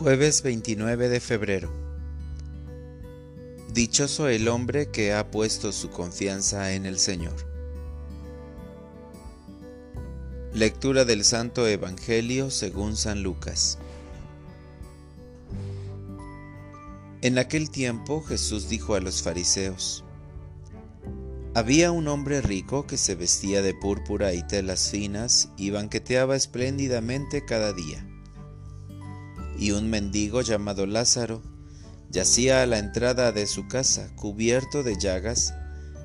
Jueves 29 de febrero. Dichoso el hombre que ha puesto su confianza en el Señor. Lectura del Santo Evangelio según San Lucas. En aquel tiempo Jesús dijo a los fariseos, Había un hombre rico que se vestía de púrpura y telas finas y banqueteaba espléndidamente cada día y un mendigo llamado Lázaro yacía a la entrada de su casa, cubierto de llagas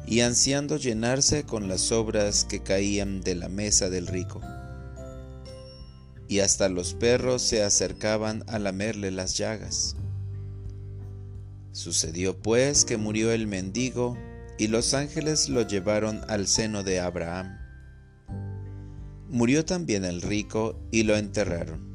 y ansiando llenarse con las sobras que caían de la mesa del rico. Y hasta los perros se acercaban a lamerle las llagas. Sucedió pues que murió el mendigo y los ángeles lo llevaron al seno de Abraham. Murió también el rico y lo enterraron.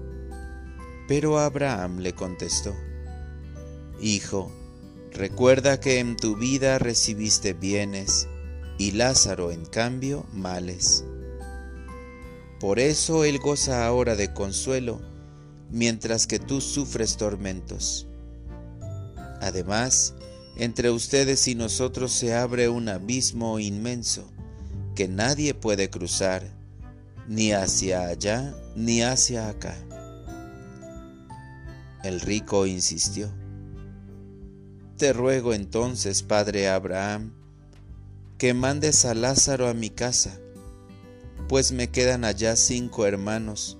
Pero Abraham le contestó, Hijo, recuerda que en tu vida recibiste bienes y Lázaro en cambio males. Por eso él goza ahora de consuelo, mientras que tú sufres tormentos. Además, entre ustedes y nosotros se abre un abismo inmenso que nadie puede cruzar, ni hacia allá ni hacia acá. El rico insistió. Te ruego entonces, padre Abraham, que mandes a Lázaro a mi casa, pues me quedan allá cinco hermanos,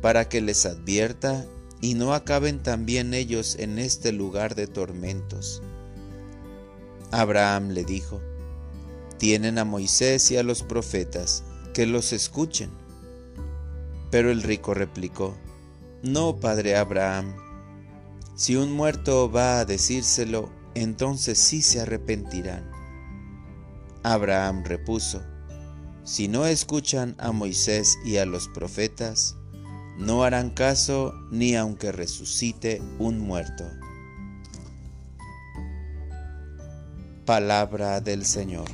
para que les advierta y no acaben también ellos en este lugar de tormentos. Abraham le dijo, tienen a Moisés y a los profetas, que los escuchen. Pero el rico replicó, no, padre Abraham. Si un muerto va a decírselo, entonces sí se arrepentirán. Abraham repuso, Si no escuchan a Moisés y a los profetas, no harán caso ni aunque resucite un muerto. Palabra del Señor.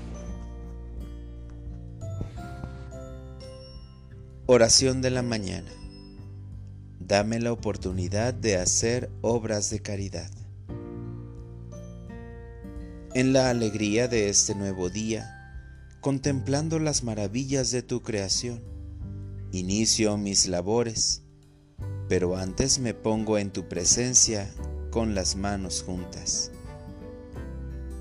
Oración de la mañana dame la oportunidad de hacer obras de caridad. En la alegría de este nuevo día, contemplando las maravillas de tu creación, inicio mis labores, pero antes me pongo en tu presencia con las manos juntas.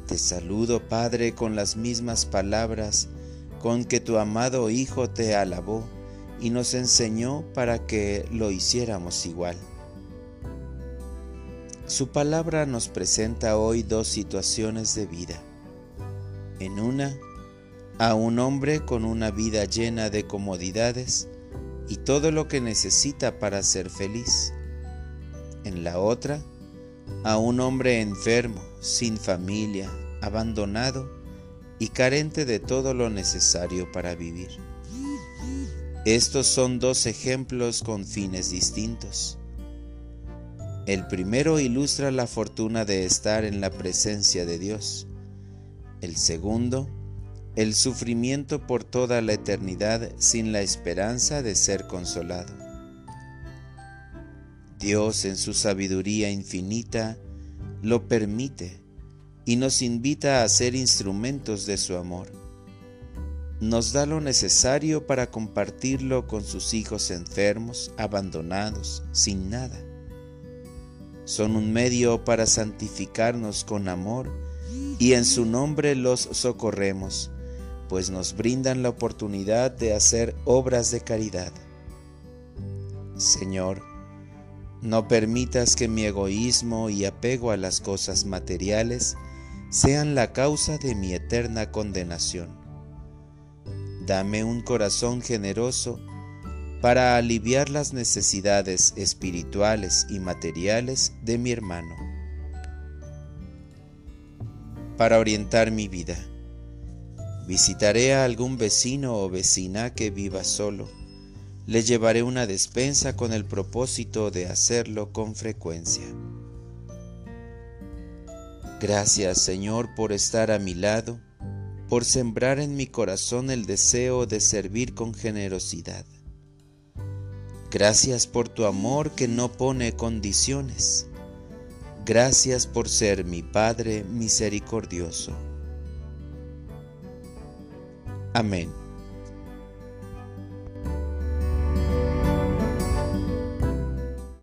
Te saludo, Padre, con las mismas palabras con que tu amado Hijo te alabó y nos enseñó para que lo hiciéramos igual. Su palabra nos presenta hoy dos situaciones de vida. En una, a un hombre con una vida llena de comodidades y todo lo que necesita para ser feliz. En la otra, a un hombre enfermo, sin familia, abandonado y carente de todo lo necesario para vivir. Estos son dos ejemplos con fines distintos. El primero ilustra la fortuna de estar en la presencia de Dios. El segundo, el sufrimiento por toda la eternidad sin la esperanza de ser consolado. Dios en su sabiduría infinita lo permite y nos invita a ser instrumentos de su amor nos da lo necesario para compartirlo con sus hijos enfermos, abandonados, sin nada. Son un medio para santificarnos con amor y en su nombre los socorremos, pues nos brindan la oportunidad de hacer obras de caridad. Señor, no permitas que mi egoísmo y apego a las cosas materiales sean la causa de mi eterna condenación Dame un corazón generoso para aliviar las necesidades espirituales y materiales de mi hermano. Para orientar mi vida, visitaré a algún vecino o vecina que viva solo. Le llevaré una despensa con el propósito de hacerlo con frecuencia. Gracias Señor por estar a mi lado, por sembrar en mi corazón el deseo de servir con generosidad. Gracias por tu amor que no pone condiciones. Gracias por ser mi Padre misericordioso. Amén.